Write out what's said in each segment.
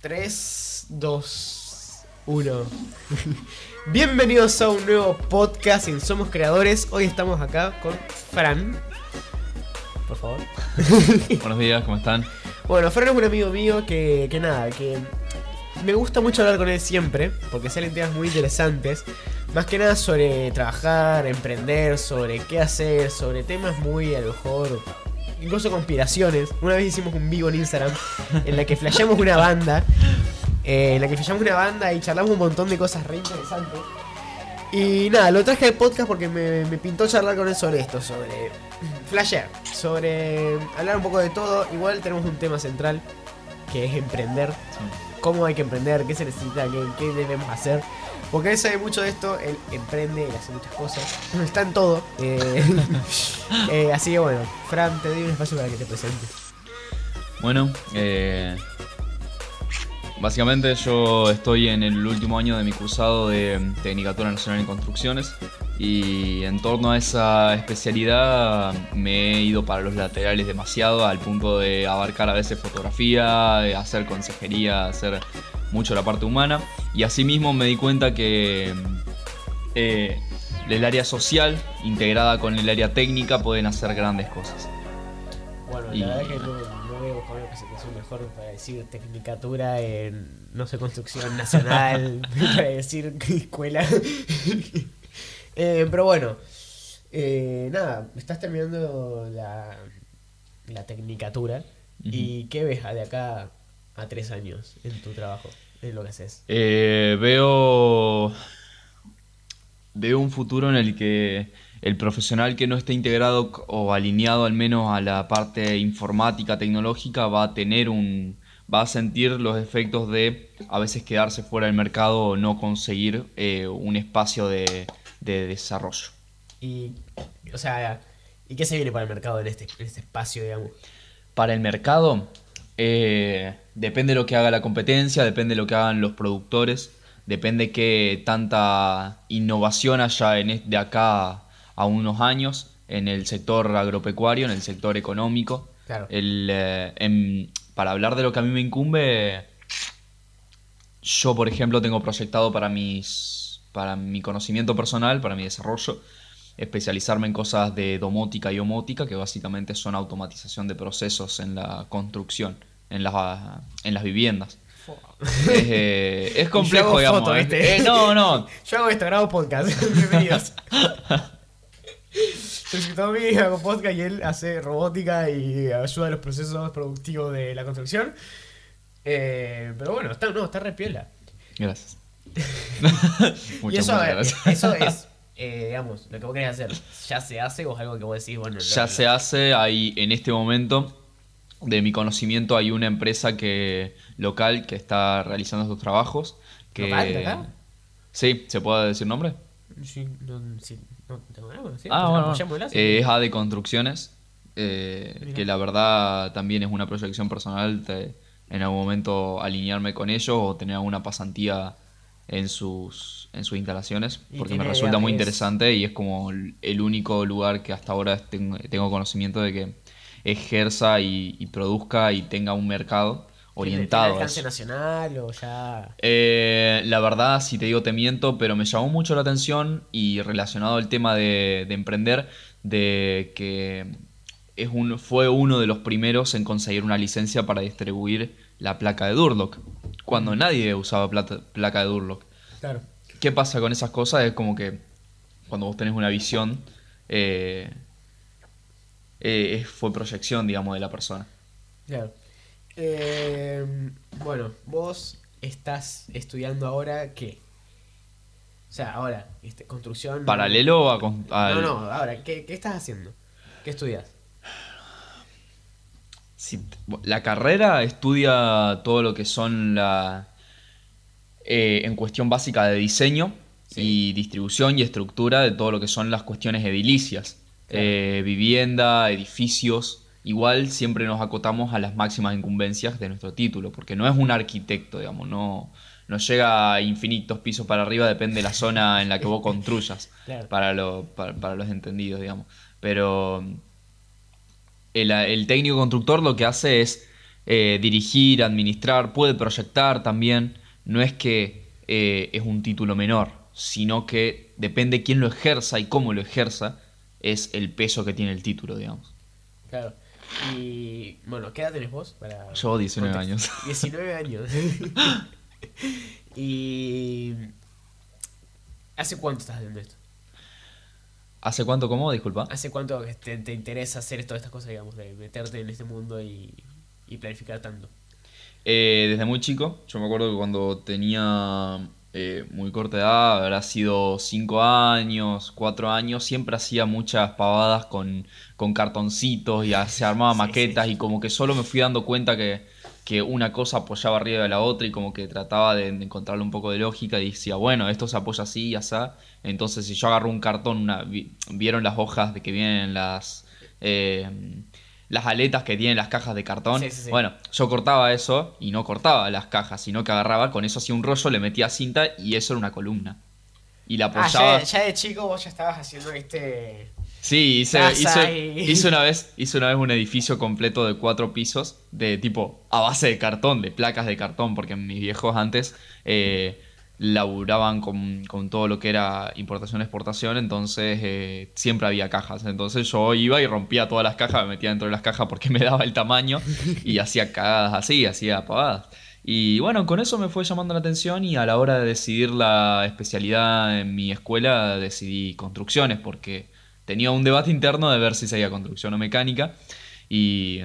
3, 2, 1. Bienvenidos a un nuevo podcast en Somos Creadores. Hoy estamos acá con Fran. Por favor. Buenos días, ¿cómo están? Bueno, Fran es un amigo mío que, que nada, que me gusta mucho hablar con él siempre, porque salen temas muy interesantes. Más que nada sobre trabajar, emprender, sobre qué hacer, sobre temas muy a lo mejor. Incluso conspiraciones. Una vez hicimos un vivo en Instagram en la que flasheamos una banda. eh, en la que flasheamos una banda y charlamos un montón de cosas re interesantes. Y nada, lo traje al podcast porque me, me pintó charlar con él sobre esto, sobre flashear, sobre hablar un poco de todo. Igual tenemos un tema central que es emprender cómo hay que emprender, qué se necesita, qué, qué debemos hacer. Porque él sabe mucho de esto, él emprende, él hace muchas cosas, está en todo. eh, eh, así que bueno, Fran, te doy un espacio para que te presentes. Bueno, eh, básicamente yo estoy en el último año de mi cursado de Tecnicatura Nacional en Construcciones y en torno a esa especialidad me he ido para los laterales demasiado al punto de abarcar a veces fotografía, hacer consejería, hacer mucho la parte humana y asimismo me di cuenta que eh, el área social integrada con el área técnica pueden hacer grandes cosas. Bueno, la verdad que no, no voy a buscar una presentación mejor para decir tecnicatura en, no sé, construcción nacional, para decir escuela. Eh, pero bueno, eh, nada, estás terminando la, la tecnicatura. ¿Y qué ves de acá a tres años en tu trabajo? En lo que haces. Eh, veo. Veo un futuro en el que el profesional que no esté integrado o alineado al menos a la parte informática, tecnológica, va a tener un. va a sentir los efectos de a veces quedarse fuera del mercado o no conseguir eh, un espacio de, de desarrollo. Y, o sea, ¿y qué se viene para el mercado en este, en este espacio, digamos? Para el mercado, eh, depende de lo que haga la competencia, depende de lo que hagan los productores, depende qué tanta innovación haya en de acá a unos años en el sector agropecuario, en el sector económico. Claro. El, eh, en- para hablar de lo que a mí me incumbe, yo por ejemplo tengo proyectado para mis para mi conocimiento personal, para mi desarrollo, especializarme en cosas de domótica y homótica, que básicamente son automatización de procesos en la construcción, en las, en las viviendas. Es, eh, es complejo, digamos. foto, eh. ¿viste? Eh, no, no. Yo hago esto, grabo podcast. Bienvenidos. Mí hago podcast y él hace robótica y ayuda a los procesos productivos de la construcción. Eh, pero bueno, está, no, está re piola. Gracias. y eso, eh, gracias. eso es, eh, digamos, lo que vos querés hacer. ¿Ya se hace o es algo que vos decís, bueno, lo- Ya se hace, hay en este momento, de mi conocimiento, hay una empresa que local que está realizando estos trabajos. Que, ¿Local de acá? Sí, ¿se puede decir nombre? Sí, no, sí, no tengo nada, sí, Ah, pues, bueno. Eh, es AD Construcciones, eh, que la verdad también es una proyección personal de en algún momento alinearme con ellos o tener alguna pasantía en sus, en sus instalaciones, porque me resulta muy es- interesante y es como el único lugar que hasta ahora tengo conocimiento de que ejerza y, y produzca y tenga un mercado ¿Tiene- orientado ¿Tiene alcance nacional o ya...? Eh, la verdad, si te digo te miento, pero me llamó mucho la atención y relacionado al tema de, de emprender, de que es un, fue uno de los primeros en conseguir una licencia para distribuir la placa de Durlock, cuando nadie usaba plata- placa de Durlock. Claro. ¿Qué pasa con esas cosas? Es como que cuando vos tenés una visión, eh, eh, fue proyección, digamos, de la persona. Claro. Eh, bueno, vos estás estudiando ahora qué? O sea, ahora, este, construcción. Paralelo a... con- No, al- no, ahora, ¿qué, qué estás haciendo? ¿Qué estudias? La carrera estudia todo lo que son la eh, en cuestión básica de diseño y distribución y estructura de todo lo que son las cuestiones edilicias, Claro. Eh, vivienda, edificios. Igual siempre nos acotamos a las máximas incumbencias de nuestro título, porque no es un arquitecto, digamos, no, no llega a infinitos pisos para arriba, depende de la zona en la que vos construyas, Claro. para, lo- para, para los entendidos, digamos. Pero el, el técnico constructor lo que hace es eh, dirigir, administrar, puede proyectar también. No es que eh, es un título menor, sino que depende quién lo ejerza y cómo lo ejerza, es el peso que tiene el título, digamos. Claro. Y bueno, ¿qué edad tenés vos? Para Yo 19 años. 19 años. y... ¿Hace cuánto estás haciendo esto? ¿Hace cuánto cómo? Disculpa. ¿Hace cuánto te, te interesa hacer todas estas cosas, digamos, de meterte en este mundo y, y planificar tanto? Eh, desde muy chico, yo me acuerdo que cuando tenía eh, muy corta edad, habrá sido 5 años, 4 años, siempre hacía muchas pavadas con, con cartoncitos y se armaba Sí, maquetas sí. y como que solo me fui dando cuenta que, que una cosa apoyaba arriba de la otra y como que trataba de, de encontrarle un poco de lógica y decía, bueno, esto se apoya así y así. Entonces si yo agarro un cartón, una, vi- vieron las hojas de que vienen las... eh, las aletas que tienen las cajas de cartón. Sí, sí, sí. Bueno, yo cortaba eso y no cortaba las cajas, sino que agarraba, con eso hacía un rollo, le metía cinta y eso era una columna. Y la Ah, apoyaba. ya, ya de chico vos ya estabas haciendo este... Sí, hice, hice- y- hice una vez, hice una vez un edificio completo de cuatro pisos, de tipo a base de cartón, de placas de cartón, porque mis viejos antes eh, laburaban con, con todo lo que era importación-exportación, entonces eh, siempre había cajas. Entonces yo iba y rompía todas las cajas, me metía dentro de las cajas porque me daba el tamaño y hacía cagadas así, hacía pavadas. Y bueno, con eso me fue llamando la atención y a la hora de decidir la especialidad en mi escuela decidí construcciones porque tenía un debate interno de ver si seguía construcción o mecánica y,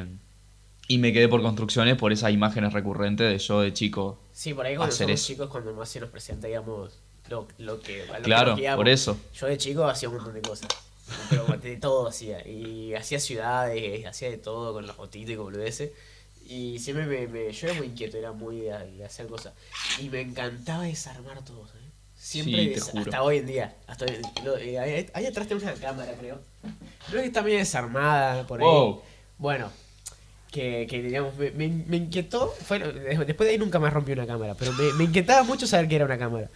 y me quedé por construcciones por esas imágenes recurrentes de yo de chico. Sí, por ahí cuando Hacer somos eso. chicos, cuando más se nos presenta, digamos, lo, lo que... lo Claro, por eso. Yo de chico hacía un montón de cosas. Pero de todo hacía. Y hacía ciudades, hacía de todo con los fotitos y con boludeces. Y siempre me, me- Yo era muy inquieto, era muy de, de hacer cosas. Y me encantaba desarmar todo, ¿sabes? Siempre, Sí, des- hasta hoy en día. Hasta hoy, lo- eh, ahí, ahí atrás tenemos una cámara, creo. Creo que está medio desarmada por ahí. Wow. Bueno, que, que digamos, me, me, me inquietó. Fue, después de ahí nunca más rompí una cámara, pero me, me inquietaba mucho saber que era una cámara.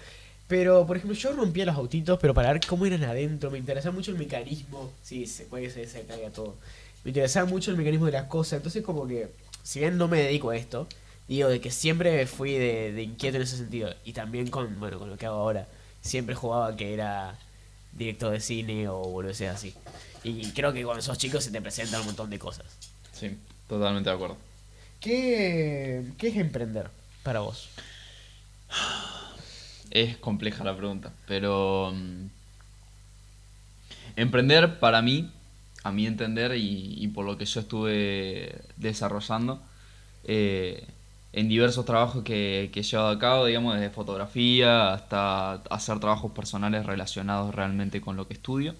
Pero, por ejemplo, yo rompía los autitos, pero para ver cómo eran adentro, me interesaba mucho el mecanismo. Sí, se puede que se, se caiga todo. Me interesaba mucho el mecanismo de las cosas. Entonces, como que, si bien no me dedico a esto, digo de que siempre fui de, de inquieto en ese sentido. Y también con, bueno, con lo que hago ahora. Siempre jugaba que era director de cine o boludeces así. Y creo que cuando sos chico se te presentan un montón de cosas. Sí, totalmente de acuerdo. ¿Qué, qué es emprender para vos? Es compleja la pregunta, pero mm, emprender para mí, a mi entender y, y por lo que yo estuve desarrollando eh, en diversos trabajos que, que he llevado a cabo, digamos, desde fotografía hasta hacer trabajos personales relacionados realmente con lo que estudio.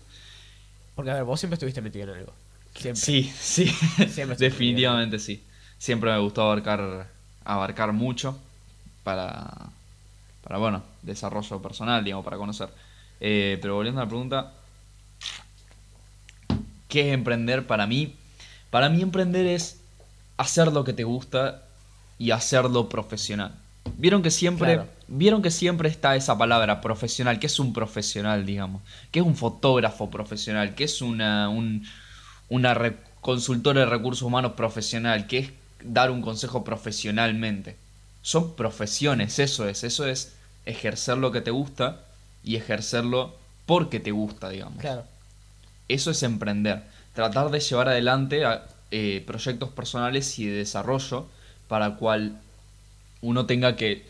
Porque, a ver, vos siempre estuviste metido en algo. Siempre. Sí, sí, Siempre definitivamente sí. Siempre me gustó abarcar, abarcar mucho para, para, bueno, desarrollo personal, digamos, para conocer. Eh, pero volviendo a la pregunta, ¿qué es emprender para mí? Para mí emprender es hacer lo que te gusta y hacerlo profesional. Vieron que siempre, Claro. vieron que siempre está esa palabra profesional. ¿Qué es un profesional, digamos? ¿Qué es un fotógrafo profesional? ¿Qué es una, un, una consultora de recursos humanos profesional? ¿Qué es dar un consejo profesionalmente? Son profesiones, eso es. Eso es ejercer lo que te gusta y ejercerlo porque te gusta, digamos. Claro. Eso es emprender. Tratar de llevar adelante a- eh, proyectos personales y de desarrollo para cual uno tenga que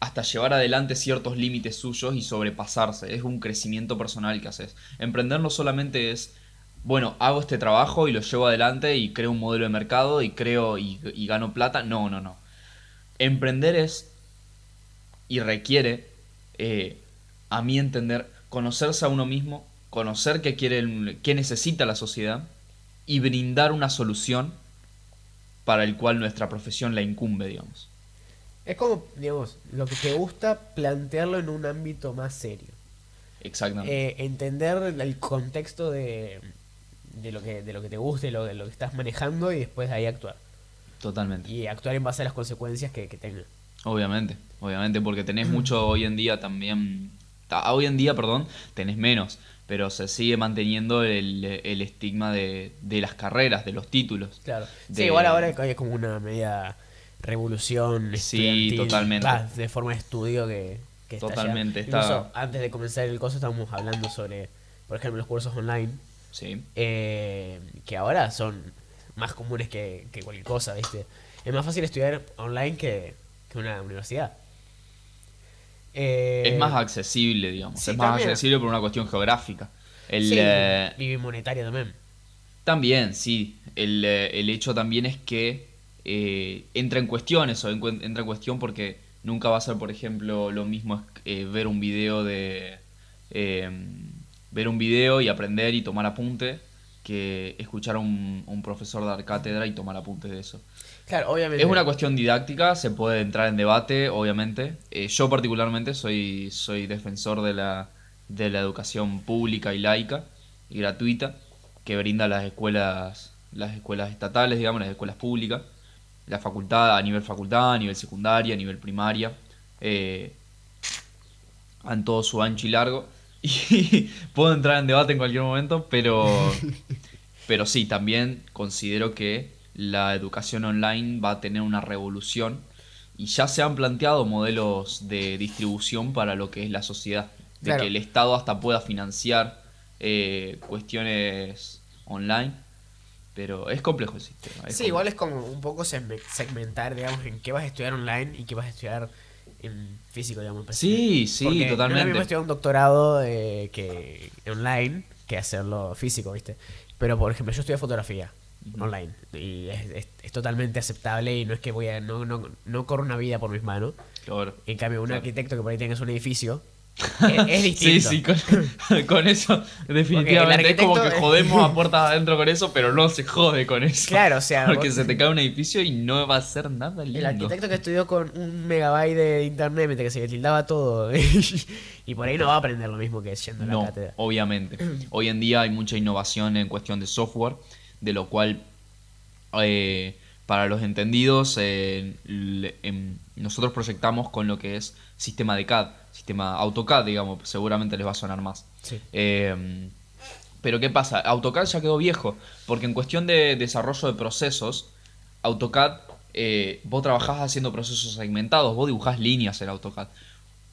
hasta llevar adelante ciertos límites suyos y sobrepasarse. Es un crecimiento personal que haces. Emprender no solamente es, bueno, hago este trabajo y lo llevo adelante y creo un modelo de mercado y creo y, y gano plata. No, no, no. Emprender es y requiere, eh, a mi entender, conocerse a uno mismo, conocer qué quiere, qué necesita la sociedad y brindar una solución para el cual nuestra profesión la incumbe, digamos. Es como, digamos, lo que te gusta plantearlo en un ámbito más serio. Exactamente. Eh, entender el contexto de, de, lo que, de lo que te guste, lo, de lo que estás manejando y después de ahí actuar. Totalmente. Y actuar en base a las consecuencias que, que tenga. Obviamente, obviamente, porque tenés mucho hoy en día también. ta- Hoy en día, perdón, tenés menos. pero se sigue manteniendo el, el estigma de, de las carreras, de los títulos. Claro. Sí, igual ahora hay como una media revolución Sí, totalmente. de forma de estudio que, que Totalmente, está- Incluso antes de comenzar el curso estábamos hablando sobre, por ejemplo, los cursos online, Sí. eh, que ahora son más comunes que, que cualquier cosa, ¿viste? Es más fácil estudiar online que, que una universidad. Eh, Es más accesible, digamos. sí, es más también. accesible por una cuestión geográfica. El, sí, eh, y monetaria también. También, sí. El, eh, el hecho también es que eh, entra en cuestión eso, entra en cuestión porque nunca va a ser, por ejemplo, lo mismo eh, ver un video de... ver un video y aprender y tomar apunte que escuchar a un, un profesor dar cátedra y tomar apuntes de eso. Claro, obviamente. Es una cuestión didáctica, se puede entrar en debate, obviamente. Eh, yo particularmente soy, soy defensor de la, de la educación pública y laica y gratuita que brinda las escuelas, las escuelas estatales, digamos, las escuelas públicas, la facultad, a nivel facultad, a nivel secundaria, a nivel primaria, eh, en todo su ancho y largo. Y puedo entrar en debate en cualquier momento, pero, pero sí, también considero que la educación online va a tener una revolución y ya se han planteado modelos de distribución para lo que es la sociedad, de Claro. que el Estado hasta pueda financiar eh, cuestiones online, pero es complejo el sistema. Sí, complejo. igual es como un poco segme- segmentar, digamos, en qué vas a estudiar online y qué vas a estudiar en físico, digamos. Sí, sí, Porque No es totalmente. estudiar un doctorado eh, que online que hacerlo físico, ¿viste? Pero, por ejemplo, yo estudio fotografía online y es, es- es totalmente aceptable y no es que voy a... No, no, no corro una vida por mis manos. Claro. En cambio, un Claro. arquitecto que por ahí tenga un edificio es, es distinto. Sí, sí, con, con eso definitivamente es como que jodemos a puertas adentro con eso, pero no se jode con eso. Claro, o sea, Porque vos- se te cae un edificio y no va a ser nada lindo. El arquitecto que estudió con un megabyte de internet mientras que se le tildaba todo. y por ahí no va a aprender lo mismo que yendo a la No, cátedra. obviamente. Hoy en día hay mucha innovación en cuestión de software, de lo cual, eh, para los entendidos, eh, le- em, nosotros proyectamos con lo que es sistema de CAD, sistema AutoCAD, digamos, seguramente les va a sonar más. Sí. Eh, pero ¿qué pasa? AutoCAD ya quedó viejo, porque en cuestión de desarrollo de procesos, AutoCAD, eh, vos trabajás haciendo procesos segmentados, vos dibujás líneas en AutoCAD.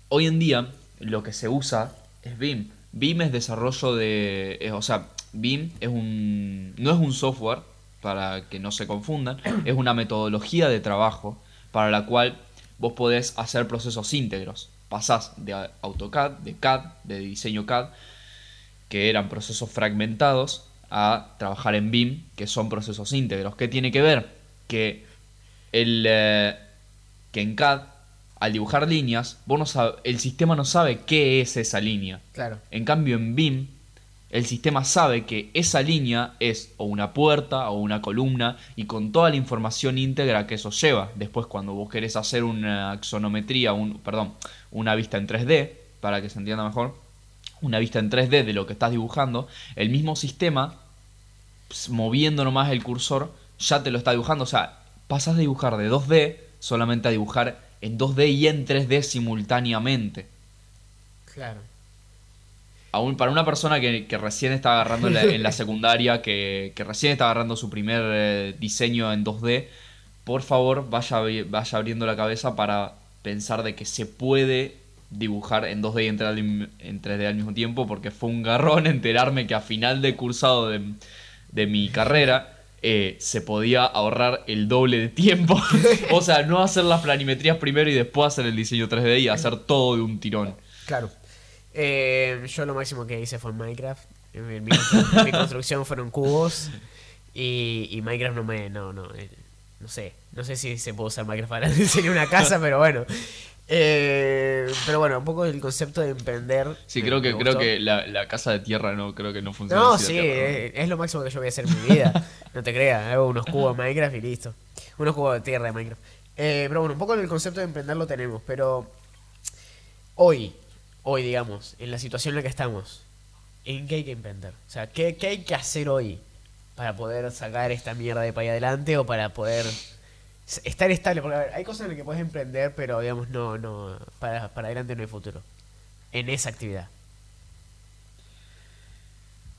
Hoy en día lo que se usa es BIM. BIM es desarrollo de... eh, o sea, BIM es un, no es un software, para que no se confundan, es una metodología de trabajo para la cual vos podés hacer procesos íntegros. Pasás de AutoCAD, de CAD, de diseño CAD, que eran procesos fragmentados, a trabajar en BIM, que son procesos íntegros. ¿Qué tiene que ver? Que, el, eh, que en CAD, al dibujar líneas, vos no sabe- el sistema no sabe qué es esa línea. Claro. En cambio, en BIM, el sistema sabe que esa línea es o una puerta o una columna y con toda la información íntegra que eso lleva. Después, cuando vos querés hacer una axonometría, un, perdón, una vista en 3D, para que se entienda mejor, una vista en 3D de lo que estás dibujando, el mismo sistema, pues, moviendo nomás el cursor, ya te lo está dibujando. O sea, pasas de dibujar de 2D solamente a dibujar en 2D y en 3D simultáneamente. Claro. Aún para una persona que, que recién está agarrando en la, en la secundaria, que, que recién está agarrando su primer eh, diseño en 2D, por favor vaya, vaya abriendo la cabeza para pensar de que se puede dibujar en 2D y en 3D, en 3D al mismo tiempo, porque fue un garrón enterarme que a final de cursado de, de mi carrera eh, se podía ahorrar el doble de tiempo. o sea, no hacer las planimetrías primero y después hacer el diseño 3D y hacer todo de un tirón. Claro. Eh, yo lo máximo que hice fue en Minecraft. Mi, mi mi construcción fueron cubos. Y, y Minecraft no me. No, no. eh, no sé. No sé si se puede usar Minecraft para diseñar una casa, pero bueno. Eh, pero bueno, un poco el concepto de emprender. Sí, creo que creo que la, la casa de tierra no creo que no funciona. No, sí, ¿no? eh, es lo máximo que yo voy a hacer en mi vida. No te creas, hago unos cubos de Minecraft y listo. Unos cubos de tierra de Minecraft. Eh, pero bueno, un poco el concepto de emprender lo tenemos, pero hoy, hoy digamos, en la situación en la que estamos, ¿en qué hay que emprender? O sea, ¿qué, qué hay que hacer hoy para poder sacar esta mierda de para ahí adelante o para poder estar estable? Porque a ver, hay cosas en las que puedes emprender, pero digamos, no, no, para, para adelante no hay futuro. En esa actividad.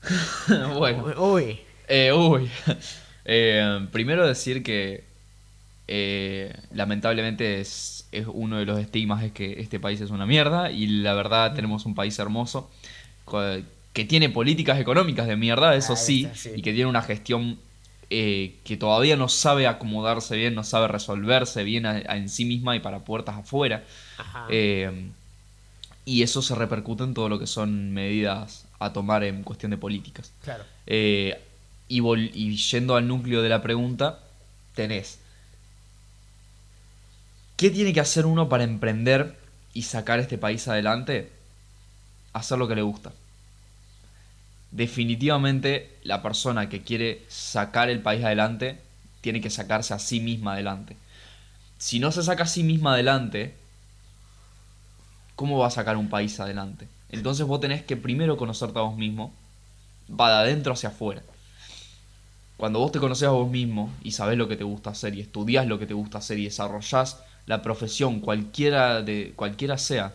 bueno, Uy. eh, uy. Eh, primero decir que eh, lamentablemente es, es uno de los estigmas es que este país es una mierda y la verdad tenemos un país hermoso que tiene políticas económicas de mierda, eso Ahí sí, y que tiene una gestión eh, que todavía no sabe acomodarse bien, no sabe resolverse bien a- a- en sí misma y para puertas afuera. Eh, y eso se repercute en todo lo que son medidas a tomar en cuestión de políticas. claro. Y, vol- y yendo al núcleo de la pregunta, tenés. ¿Qué tiene que hacer uno para emprender y sacar este país adelante? Hacer lo que le gusta. Definitivamente la persona que quiere sacar el país adelante tiene que sacarse a sí misma adelante. Si no se saca a sí misma adelante, ¿cómo va a sacar un país adelante? Entonces vos tenés que primero conocerte a vos mismo, va de adentro hacia afuera. Cuando vos te conoces a vos mismo y sabés lo que te gusta hacer y estudias lo que te gusta hacer y desarrollás la profesión cualquiera de cualquiera sea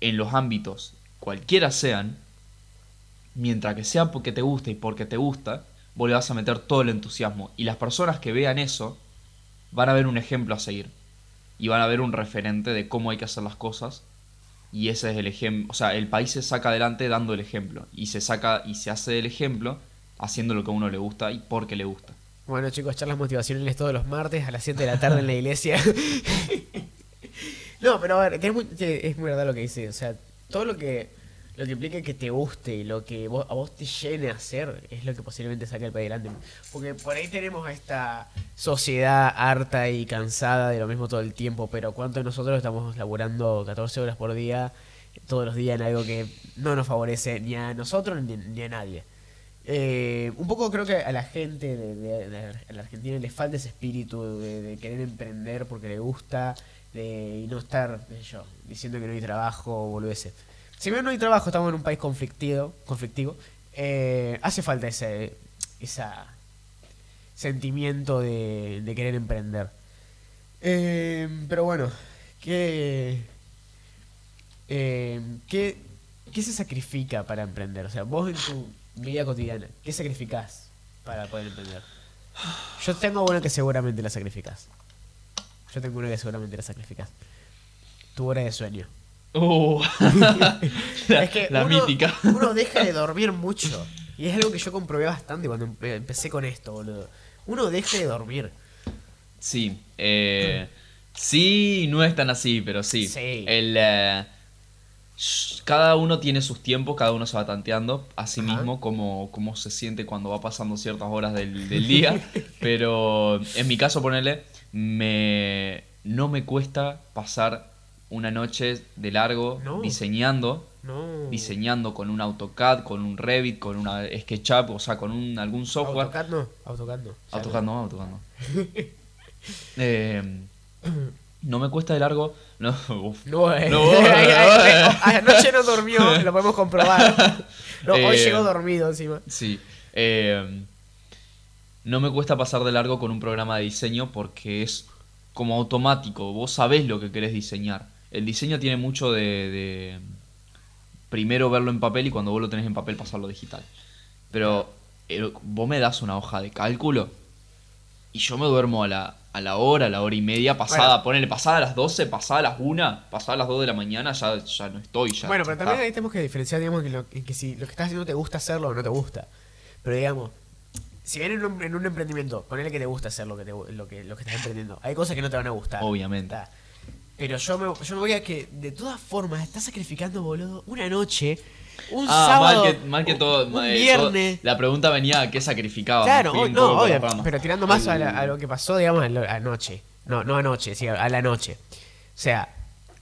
en los ámbitos cualquiera sean, mientras que sea porque te gusta y porque te gusta, vos le vas a meter todo el entusiasmo. Y las personas que vean eso van a ver un ejemplo a seguir. Y van a ver un referente de cómo hay que hacer las cosas. Y ese es el ejemplo, o sea, el país se saca adelante dando el ejemplo. Y se saca y se hace el ejemplo haciendo lo que a uno le gusta y porque le gusta. Bueno, chicos, charlas motivacionales todos los martes a las 7 de la tarde en la iglesia. no, pero a ver, que es, muy, verdad lo que dice. O sea, todo lo que lo que implica que te guste y lo que vos- a vos te llene a hacer es lo que posiblemente saque el país adelante. Porque por ahí tenemos a esta sociedad harta y cansada de lo mismo todo el tiempo, pero ¿cuántos de nosotros estamos laburando 14 horas por día, todos los días en algo que no nos favorece ni a nosotros ni a nadie? Eh, un poco creo que a la gente de, la Argentina le falta ese espíritu de, querer emprender porque le gusta de, y no estar, yo, diciendo que no hay trabajo o boludeces. Si bien no hay trabajo, estamos en un país conflictivo, conflictivo eh, hace falta ese sentimiento de, querer emprender. Eh, pero bueno, ¿qué, ¿qué, ¿qué se sacrifica para emprender? O sea, vos en tu vida cotidiana, ¿qué sacrificás para poder emprender? Yo tengo una que seguramente la sacrificás. Yo tengo una que seguramente la sacrificás. Tu hora de sueño. Uh, la, es que la uno, mítica. uno deja de dormir mucho. Y es algo que yo comprobé bastante cuando empe- empecé con esto, boludo. Uno deja de dormir. Sí, eh, sí, no es tan así, pero sí. Sí. El, sh- cada uno tiene sus tiempos, cada uno se va tanteando a sí mismo cómo, cómo se siente cuando va pasando ciertas horas del, del día. pero en mi caso, ponerle, me, no me cuesta pasar una noche de largo No. diseñando No. diseñando con un AutoCAD, con un Revit, con una SketchUp, o sea, con un, algún software. AutoCAD no. AutoCAD no. AutoCAD no, AutoCAD no. Eh, no me cuesta de largo. No, uf. No, eh. No, eh. Anoche no durmió, lo podemos comprobar. No, hoy Eh. llegó dormido encima. Sí. eh, no me cuesta pasar de largo con un programa de diseño porque es como automático. Vos sabés lo que querés diseñar. El diseño tiene mucho de, de primero verlo en papel y cuando vos lo tenés en papel pasarlo digital. Pero el- vos me das una hoja de cálculo y yo me duermo a la, a la hora, a la hora y media, pasada, Bueno. ponele, pasada a las 12, pasada a las 1, pasada a las 2 de la mañana, ya, ya no estoy. Ya, Bueno, pero también ahí tenemos que diferenciar, digamos, en, lo- en que si lo que estás haciendo te gusta hacerlo o no te gusta. Pero digamos, si bien en un, en un emprendimiento, ponele que te gusta hacer lo que, te, lo, que, lo que estás emprendiendo, hay cosas que no te van a gustar. Obviamente. Pero yo me, yo me voy a que, de todas formas, estás sacrificando, boludo, una noche, un Ah, sábado, mal que, mal que todo. un eh, viernes. todo- la pregunta venía a qué sacrificaba. Claro, un no, obvio, pero tirando más a, la- a lo que pasó, digamos, anoche. No, no anoche, sí, a la noche. O sea,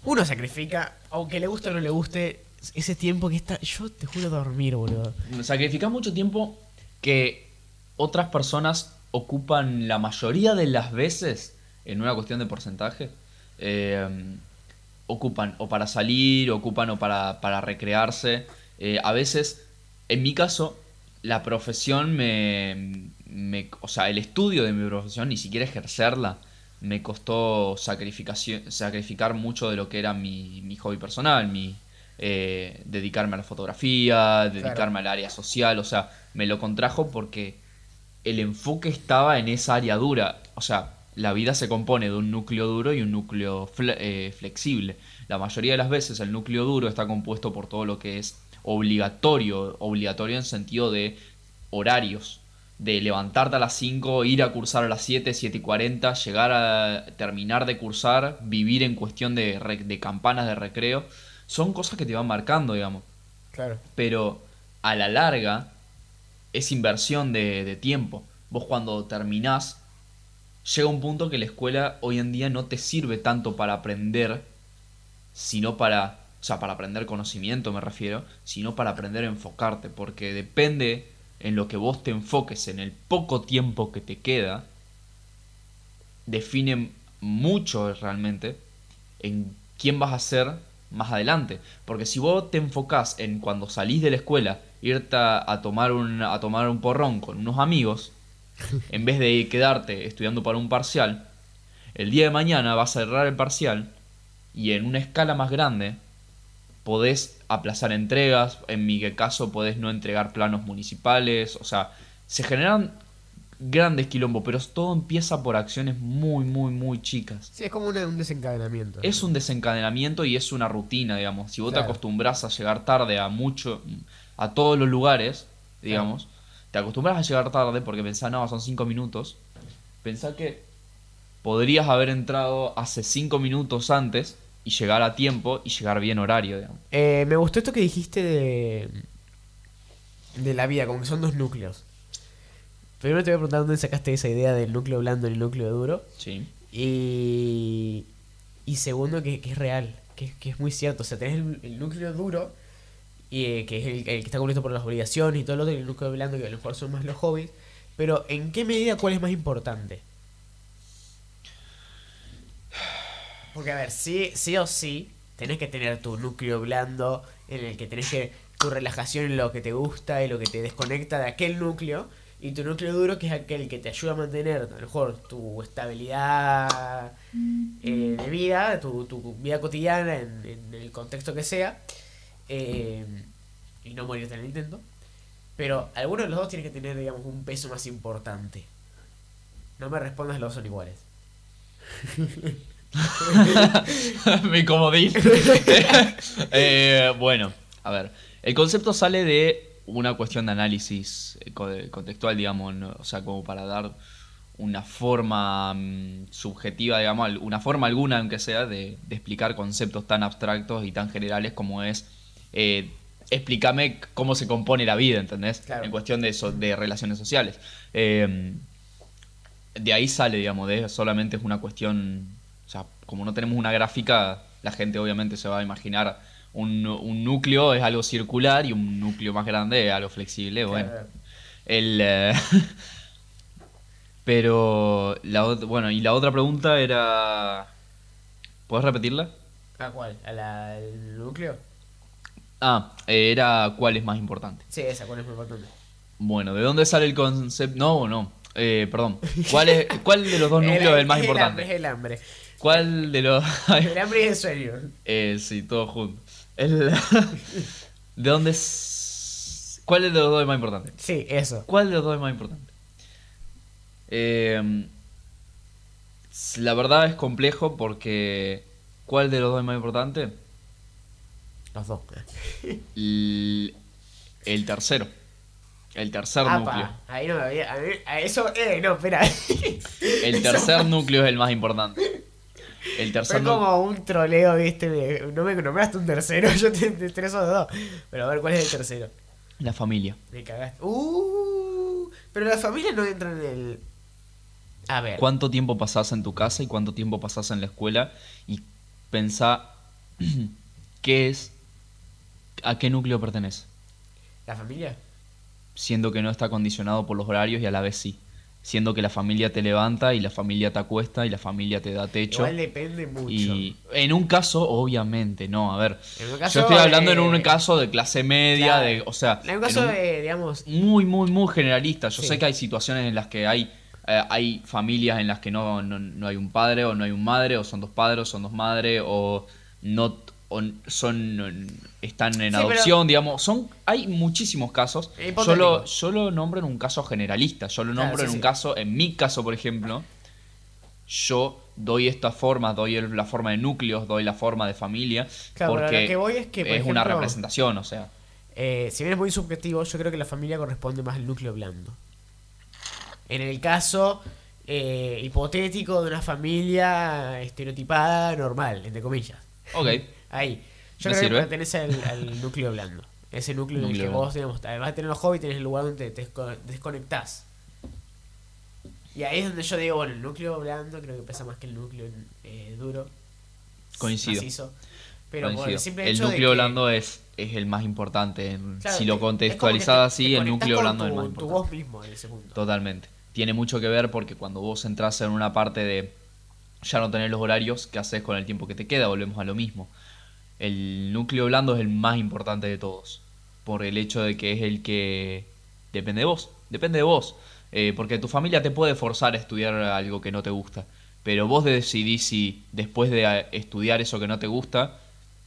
uno sacrifica, aunque le guste o no le guste, ese tiempo que está. Yo te juro dormir, boludo. Sacrificás mucho tiempo que otras personas ocupan la mayoría de las veces, en una cuestión de porcentaje, eh, ocupan o para salir, ocupan o para, para recrearse. Eh, a veces, en mi caso, la profesión me, me- O sea, el estudio de mi profesión, ni siquiera ejercerla, me costó sacrificación, sacrificar mucho de lo que era mi, mi hobby personal, mi, eh, dedicarme a la fotografía, dedicarme al área social, o sea, me lo contrajo porque el enfoque estaba en esa área dura, o sea, la vida se compone de un núcleo duro y un núcleo eh, flexible. La mayoría de las veces el núcleo duro está compuesto por todo lo que es obligatorio, obligatorio en sentido de horarios, de levantarte a las 5, ir a cursar a las 7, 7 y 40, llegar a terminar de cursar, vivir en cuestión de, de campanas de recreo, son cosas que te van marcando, digamos. Claro. Pero a la larga es inversión de, de tiempo. Vos cuando terminás, llega un punto que la escuela hoy en día no te sirve tanto para aprender, sino para o sea, para aprender conocimiento me refiero, sino para aprender a enfocarte, porque depende en lo que vos te enfoques en el poco tiempo que te queda, define mucho realmente en quién vas a ser más adelante. Porque si vos te enfocás en cuando salís de la escuela, irte a, tomar, un, a tomar un porrón con unos amigos, en vez de quedarte estudiando para un parcial, el día de mañana vas a cerrar el parcial y en una escala más grande podés aplazar entregas, en mi caso podés no entregar planos municipales, o sea, se generan grandes quilombos, pero todo empieza por acciones muy, muy, muy chicas. Sí, es como un desencadenamiento. Es un desencadenamiento y es una rutina, digamos. Si vos te acostumbras a llegar tarde a mucho, a todos los lugares, digamos, te acostumbras a llegar tarde porque pensás, no, son cinco minutos. Pensá que podrías haber entrado hace cinco minutos antes y llegar a tiempo y llegar bien horario. Eh, me gustó esto que dijiste de, de la vida, como que son dos núcleos. Primero te voy a preguntar dónde sacaste esa idea del núcleo blando y el núcleo duro. Sí. Y, y segundo, que, es real, que, es muy cierto. O sea, tenés el, núcleo duro, y, eh, que es el, que está cubierto por las obligaciones y todo lo otro, y el núcleo blando, que a lo mejor son más los hobbies. Pero, ¿en qué medida cuál es más importante? Porque, a ver, sí, sí o sí, tenés que tener tu núcleo blando en el que tenés que tu relajación en lo que te gusta y lo que te desconecta de aquel núcleo. Y tu núcleo duro, que es aquel que te ayuda a mantener, a lo mejor, tu estabilidad eh, de vida, tu, tu vida cotidiana en, el contexto que sea. Eh, y no morirte en el intento. Pero alguno de los dos tiene que tener, digamos, un peso más importante. No me respondas, los dos son iguales. Mi comodín. Eh, bueno, a ver. El concepto sale de una cuestión de análisis eh, contextual, digamos, o sea, como para dar una forma mm, subjetiva, digamos, una forma alguna, aunque sea, de, explicar conceptos tan abstractos y tan generales como es eh, explícame cómo se compone la vida, ¿entendés? En cuestión de, de relaciones sociales. de ahí sale, digamos, de solamente es una cuestión o sea, como no tenemos una gráfica, la gente obviamente se va a imaginar un, núcleo es algo circular y un núcleo más grande es algo flexible. Bueno, el, eh, pero, la, bueno, y la otra pregunta era... ¿Puedes repetirla? ¿A cuál? ¿Al núcleo? Ah, era cuál es más importante. Sí, esa, cuál es más importante. Bueno, ¿de dónde sale el concepto? No, no. Eh, perdón. ¿Cuál, es, ¿Cuál de los dos núcleos es el más importante? es el hambre. ¿Cuál de los.? el hambre y el sueño. Eh, sí, todo junto. El... ¿De dónde es... ¿Cuál de los dos es más importante? Sí, eso. ¿Cuál de los dos es más importante? Eh, la verdad es complejo porque. ¿Cuál de los dos es más importante? Los dos. el, el tercero. El tercer núcleo. Ahí no me había. A, eso. Eh, no, espera. el tercer núcleo es el más importante. El Fue como un troleo, viste. no me nombraste un tercero, yo te, te estreso de dos. Pero a ver, ¿cuál es el tercero? La familia. Me cagaste. Uh, pero la familia no entra en el. A ver. ¿Cuánto tiempo pasás en tu casa y cuánto tiempo pasás en la escuela? Y pensá qué es. ¿A qué núcleo pertenece? ¿La familia? Siendo que no está condicionado por los horarios y a la vez sí siendo que la familia te levanta y la familia te acuesta y la familia te da techo. Igual depende mucho. Y en un caso, obviamente, no, a ver. yo estoy hablando en un caso de clase media, de, o sea, en un caso de, digamos, muy, muy, muy generalista. Yo sé que hay situaciones en las que hay eh, hay familias en las que no, no, hay un padre o no hay un madre, o son dos padres o son dos madres, o no son están en Sí, pero- adopción, digamos, son hay muchísimos casos. Yo Hipotético. lo, yo lo nombro en un caso generalista, yo lo Claro, nombro sí, en un sí. caso, en mi caso, por ejemplo, yo doy esta forma, doy el- la forma de núcleos, doy la forma de familia, Claro, porque lo que voy es que, por es una representación, o sea. Eh, si bien es muy subjetivo, yo creo que la familia corresponde más al núcleo blando. En el caso eh, hipotético de una familia estereotipada normal, entre comillas. Ok, Ahí. Yo creo sirve. que pertenece al, al núcleo blando. Ese núcleo en el que blando. vos, digamos, además de tener los hobbies, tenés el lugar donde te desco- desconectás. Y ahí es donde yo digo, bueno, el núcleo blando creo que pesa más que el núcleo eh, duro. Coincido. macizo. Pero por el coincido. simple el de núcleo que- blando es, es el más importante. Claro, si lo contextualizás te- así, el núcleo blando es el tu- más Tu importante. voz mismo en ese punto. Totalmente. Tiene mucho que ver porque cuando vos entras en una parte de ya no tener los horarios, ¿qué haces con el tiempo que te queda? Volvemos a lo mismo. El núcleo blando es el más importante de todos. Por el hecho de que es el que depende de vos. Depende de vos. Eh, porque tu familia te puede forzar a estudiar algo que no te gusta. Pero vos decidís si después de estudiar eso que no te gusta,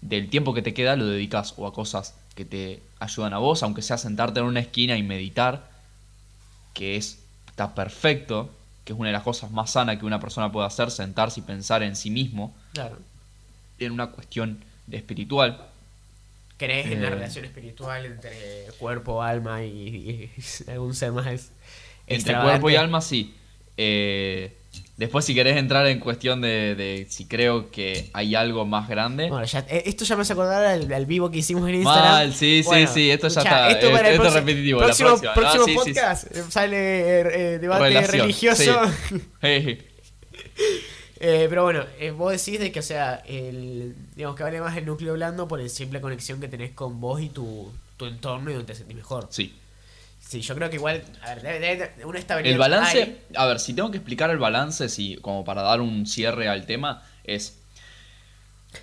del tiempo que te queda lo dedicas o a cosas que te ayudan a vos, aunque sea sentarte en una esquina y meditar, que es está perfecto, que es una de las cosas más sanas que una persona puede hacer, sentarse y pensar en sí mismo, Claro. en una cuestión espiritual. ¿Crees en la Eh. relación espiritual entre cuerpo, alma y, y algún ser más Entre cuerpo y alma, sí. Eh, después, si querés entrar en cuestión de, de si creo que hay algo más grande. Bueno, ya, eh, esto ya me hace acordar al, al vivo que hicimos en Instagram. Mal, sí, sí, Bueno, sí, esto ya está, Esto es- esto es próximo- repetitivo, la Próximo, próxima. próximo Ah, sí, sí, sí. podcast eh, sale eh, debate Relación, religioso. Eh, pero bueno, eh, vos decís de que, o sea, el, digamos que vale más el núcleo blando por la simple conexión que tenés con vos y tu, tu entorno y donde te sentís mejor. Sí. Sí, yo creo que igual, a ver, debe- debe- una estabilidad. El balance, hay. a ver, si tengo que explicar el balance, si, como para dar un cierre al tema, es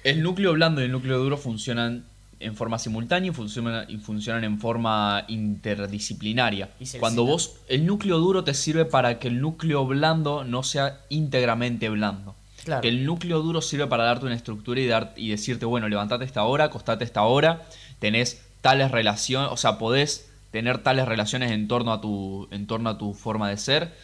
el núcleo blando y el núcleo duro funcionan en forma simultánea y funcionan, y funcionan en forma interdisciplinaria. Cuando vos, el núcleo duro te sirve para que el núcleo blando no sea íntegramente blando. Claro. Que el núcleo duro sirve para darte una estructura y, dar, y decirte, bueno, levantate esta hora, acostate esta hora, tenés tales relaciones, o sea, podés tener tales relaciones en torno a tu, en torno a tu forma de ser.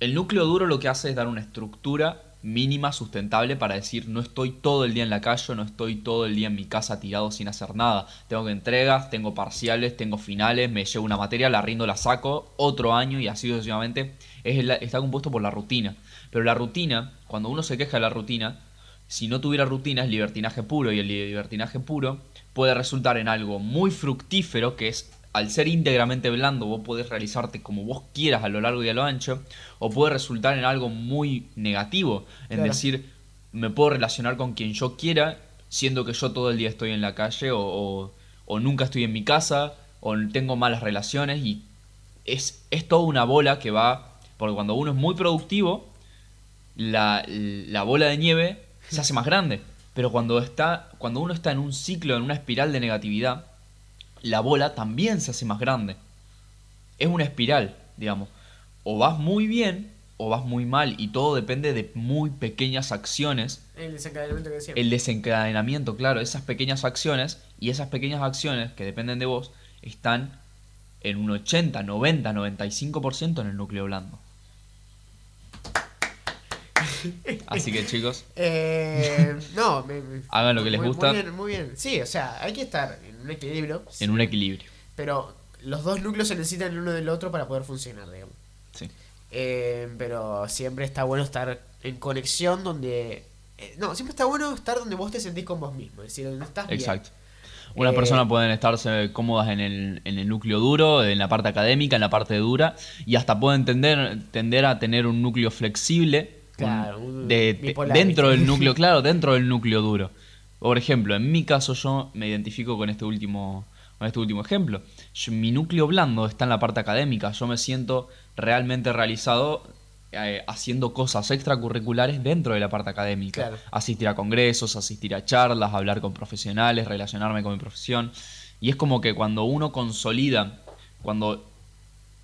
El núcleo duro lo que hace es dar una estructura mínima, sustentable, para decir, no estoy todo el día en la calle, no estoy todo el día en mi casa tirado sin hacer nada. Tengo que entregas, tengo parciales, tengo finales, me llevo una materia, la rindo, la saco, otro año y así sucesivamente. Está compuesto por la rutina. Pero la rutina, cuando uno se queja de la rutina, si no tuviera rutina es libertinaje puro y el libertinaje puro puede resultar en algo muy fructífero que es al ser íntegramente blando vos podés realizarte como vos quieras a lo largo y a lo ancho o puede resultar en algo muy negativo en Claro. decir me puedo relacionar con quien yo quiera siendo que yo todo el día estoy en la calle o, o- o nunca estoy en mi casa o tengo malas relaciones y es, es toda una bola que va porque cuando uno es muy productivo la, la bola de nieve se hace más grande. Pero cuando, está, cuando uno está en un ciclo, en una espiral de negatividad, la bola también se hace más grande. Es una espiral, digamos. O vas muy bien o vas muy mal y todo depende de muy pequeñas acciones. El desencadenamiento que decía. El desencadenamiento, claro, esas pequeñas acciones y esas pequeñas acciones que dependen de vos están en un 80, 90, 95% en el núcleo blando. Así que chicos, Eh, no, me- me- Hagan lo que les muy- gusta. Muy bien, muy bien. Sí, o sea, hay que estar en un equilibrio. en un equilibrio. Pero los dos núcleos se necesitan el uno del otro para poder funcionar, digamos. Sí. Eh, pero siempre está bueno estar en conexión donde... eh, no, siempre está bueno estar donde vos te sentís con vos mismo. Es decir, donde estás bien. Exacto. Unas Eh, personas pueden estarse cómodas en el, en el núcleo duro, en la parte académica, en la parte dura, y hasta pueden tender, tender a tener un núcleo flexible Claro, un de- bipolar, dentro del núcleo, claro, dentro del núcleo duro. Por ejemplo, en mi caso yo me identifico con este último, con este último ejemplo. Yo- mi núcleo blando está en la parte académica. Yo me siento realmente realizado eh, haciendo cosas extracurriculares dentro de la parte académica. Claro. Asistir a congresos, asistir a charlas, hablar con profesionales, relacionarme con mi profesión. Y es como que cuando uno consolida, cuando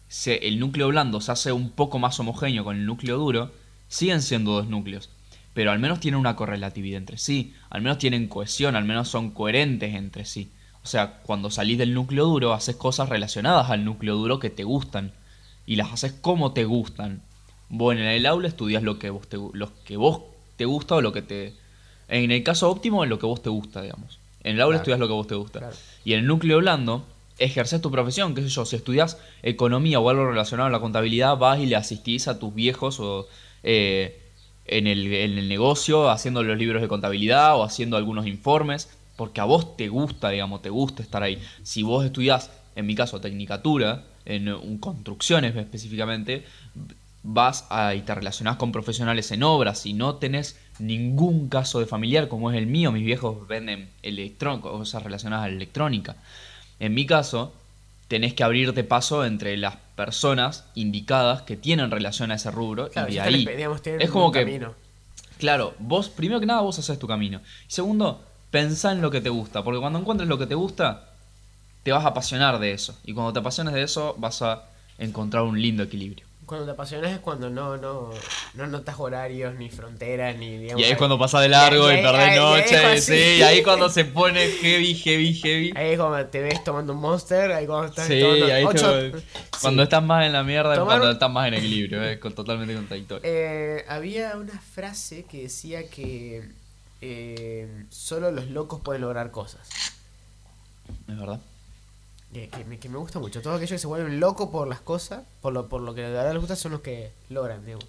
se- el núcleo blando se hace un poco más homogéneo con el núcleo duro, siguen siendo dos núcleos. pero al menos tienen una correlatividad entre sí, al menos tienen cohesión, al menos son coherentes entre sí. O sea, cuando salís del núcleo duro, haces cosas relacionadas al núcleo duro que te gustan y las haces como te gustan. Vos en el aula estudias lo que vos te, lo que vos te gusta o lo que te... En el caso óptimo, lo que vos te gusta, digamos. En el aula Claro. estudias lo que vos te gusta. Claro. Y en el núcleo blando, ejerces tu profesión, qué sé yo, si estudias economía o algo relacionado a la contabilidad, vas y le asistís a tus viejos o eh, en, el, negocio haciendo los libros de contabilidad o haciendo algunos informes, porque a vos te gusta, digamos, te gusta estar ahí. Si vos estudias, en mi caso, tecnicatura, en un- construcciones específicamente, vas a, y te relacionás con profesionales en obras y no tenés ningún caso de familiar como es el mío, mis viejos venden electrónicos, cosas relacionadas a la electrónica. En mi caso, tenés que abrirte paso entre las personas indicadas que tienen relación a ese rubro Claro, y de ahí. es como que, camino. claro, vos, primero que nada, vos haces tu camino. Y segundo, pensá en lo que te gusta, porque cuando encuentres lo que te gusta, te vas a apasionar de eso. Y cuando te apasiones de eso, vas a encontrar un lindo equilibrio. Cuando te apasionas es cuando no, no, no notas horarios, ni fronteras, ni digamos. Y ahí es cuando pasa de largo Y perdés noche, sí, y ahí cuando se pone heavy, heavy, heavy. Ahí es cuando te ves tomando un monster, ahí cuando estás Sí, tomando ahí ocho- te- Sí. cuando estás más en la mierda Tomar- cuando estás más en equilibrio, es con- totalmente contradictorio. Eh, había una frase que decía que eh, solo los locos pueden lograr cosas. Es verdad. Que, que me, que me gusta mucho. Todos aquellos que se vuelven locos por las cosas, por lo, por lo que de verdad les gusta, son los que logran, digamos.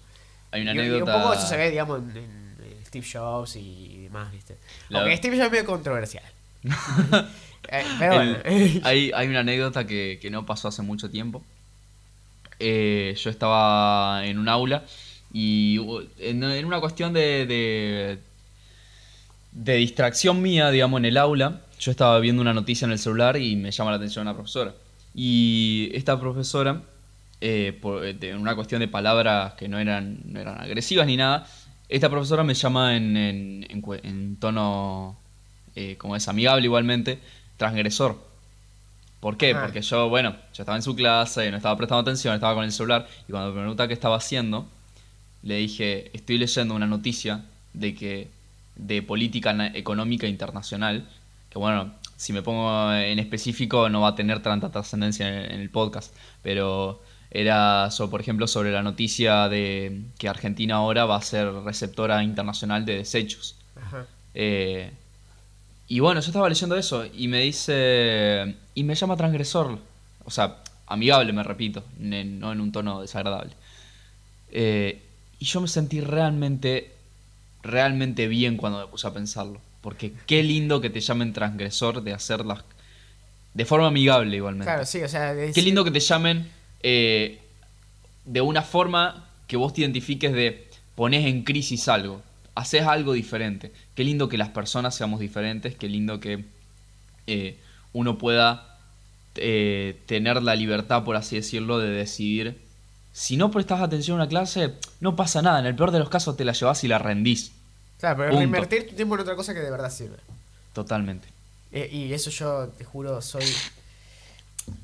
Hay una Y- y anécdota. un poco eso se ve, digamos, en, en, eh, Steve Jobs y demás, ¿viste? La- Aunque Steve Jobs es medio controversial. Eh, pero El- hay, hay una anécdota que, que no pasó hace mucho tiempo. Eh, yo estaba en un aula y hubo- en, en una cuestión de, de, de distracción mía, digamos, en el aula, yo estaba viendo una noticia en el celular y me llama la atención una profesora. Y esta profesora, eh, por, de una cuestión de palabras que no eran, no eran agresivas ni nada, esta profesora me llama en, en, en en tono, eh, como es amigable igualmente, transgresor. ¿Por qué? Porque yo, bueno, yo estaba en su clase, no estaba prestando atención, estaba con el celular, y cuando me pregunta qué estaba haciendo, le dije, estoy leyendo una noticia de que de política económica internacional, que bueno, si me pongo en específico no va a tener tanta trascendencia en, en el podcast, pero era, so- por ejemplo, sobre la noticia de que Argentina ahora va a ser receptora internacional de desechos. Ajá. Eh, y bueno, yo estaba leyendo eso y me dice. Y me llama transgresor. O sea, amigable, me repito, no en un tono desagradable. Eh, y yo me sentí realmente, realmente bien cuando me puse a pensarlo. Porque qué lindo que te llamen transgresor de hacerlas de forma amigable igualmente. Claro, sí, o sea. Qué lindo que te llamen eh, de una forma que vos te identifiques de pones en crisis algo, haces algo diferente. Qué lindo que las personas seamos diferentes, qué lindo que eh, uno pueda eh, tener la libertad, por así decirlo, de decidir. Si no prestas atención a una clase, no pasa nada. En el peor de los casos te la llevas y la rendís. Claro, pero Punto. reinvertir tu tiempo en otra cosa que de verdad sirve. Totalmente. Eh, y eso yo, te juro, soy.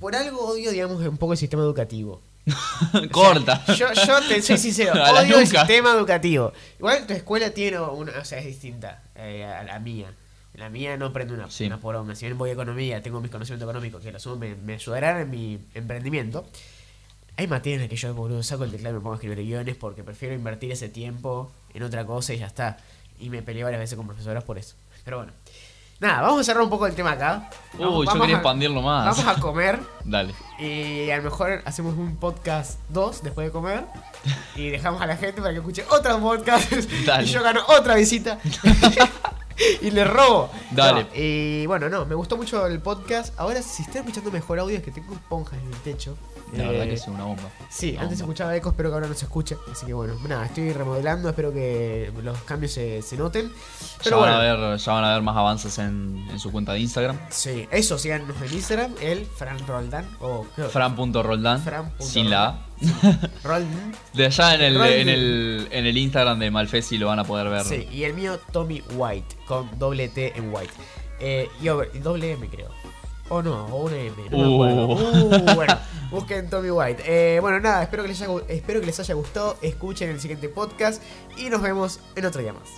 Por algo odio, digamos, un poco el sistema educativo. Corta. Yo, yo te soy sincero, odio el sistema educativo. Igual tu escuela tiene una, o sea, es distinta eh, a la mía. La mía no prende una, Sí. una poronga. Si bien voy a economía, tengo mis conocimientos económicos que lo sumo, me, me ayudarán en mi emprendimiento. Hay materias en las que yo, boludo, saco el teclado y me pongo a escribir guiones porque prefiero invertir ese tiempo en otra cosa y ya está. Y me peleé varias veces con profesoras por eso. Pero bueno. Nada, vamos a cerrar un poco el tema acá. Uy, yo vamos quería a- expandirlo más. Vamos a comer. Dale. Y a lo mejor hacemos un podcast 2 después de comer. Y dejamos a la gente para que escuche otro podcast. Dale. Y yo gano otra visita. y le robo. Dale. No, y bueno, no, me gustó mucho el podcast. Ahora, si están escuchando mejor audio, es que tengo esponjas en el techo. La Eh, verdad que es una bomba. Sí, Una antes se bomba. escuchaba eco, espero que ahora no se escuche. Así que bueno, nada, estoy remodelando, espero que los cambios se, se noten. Ya van, a ver, ya van a ver más avances en, en su cuenta de Instagram. sí, eso, síganos en Instagram, el Fran Roldán. O. Fran.roldán. Fran Sin la A. Roldán. De allá en el, Roldán. en el, en el Instagram de Malfesi lo van a poder ver. Sí, y el mío Tommy White, con doble T en White. Eh, y over- doble M creo. O no, o una M. No Uh. me acuerdo. Uh, bueno, busquen Tommy White. Eh, bueno, nada, espero que, les haya, espero que les haya gustado. Escuchen el siguiente podcast y nos vemos en otro día más.